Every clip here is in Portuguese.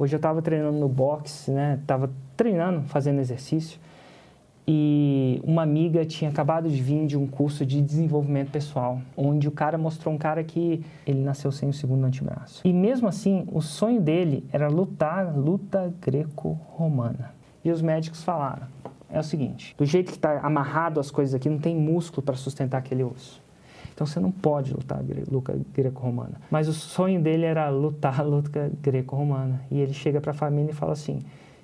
Hoje eu estava treinando no boxe, né? Tava treinando, fazendo exercício. E uma amiga tinha acabado de vir de um curso de desenvolvimento pessoal, onde o cara mostrou um cara que ele nasceu sem o segundo antebraço. E mesmo assim, o sonho dele era lutar luta greco-romana. E os médicos falaram: é o seguinte, do jeito que está amarrado as coisas aqui, não tem músculo para sustentar aquele osso. Então você não pode lutar luta greco-romana. Mas o sonho dele era lutar luta greco-romana. E ele chega para a família e fala assim: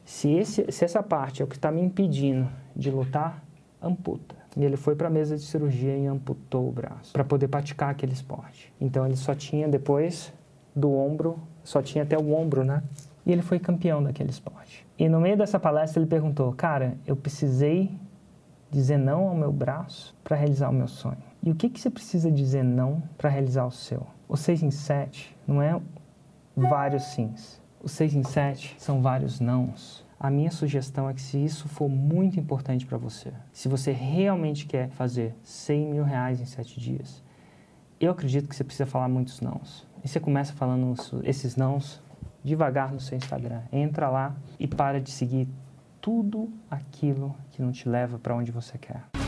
se, esse, se essa parte é o que está me impedindo de lutar, amputa. E ele foi para a mesa de cirurgia e amputou o braço para poder praticar aquele esporte. Então ele só tinha depois do ombro, só tinha até o ombro, né? E ele foi campeão daquele esporte. E no meio dessa palestra ele perguntou: Cara, eu precisei dizer não ao meu braço para realizar o meu sonho. E o que, que você precisa dizer não para realizar o seu? O 6 em 7 não é vários sims. O 6 em 7 são vários nãos. A minha sugestão é que se isso for muito importante para você, se você realmente quer fazer 100 mil reais em 7 dias, eu acredito que você precisa falar muitos nãos. E você começa falando esses nãos devagar no seu Instagram. Entra lá e para de seguir tudo aquilo que não te leva para onde você quer.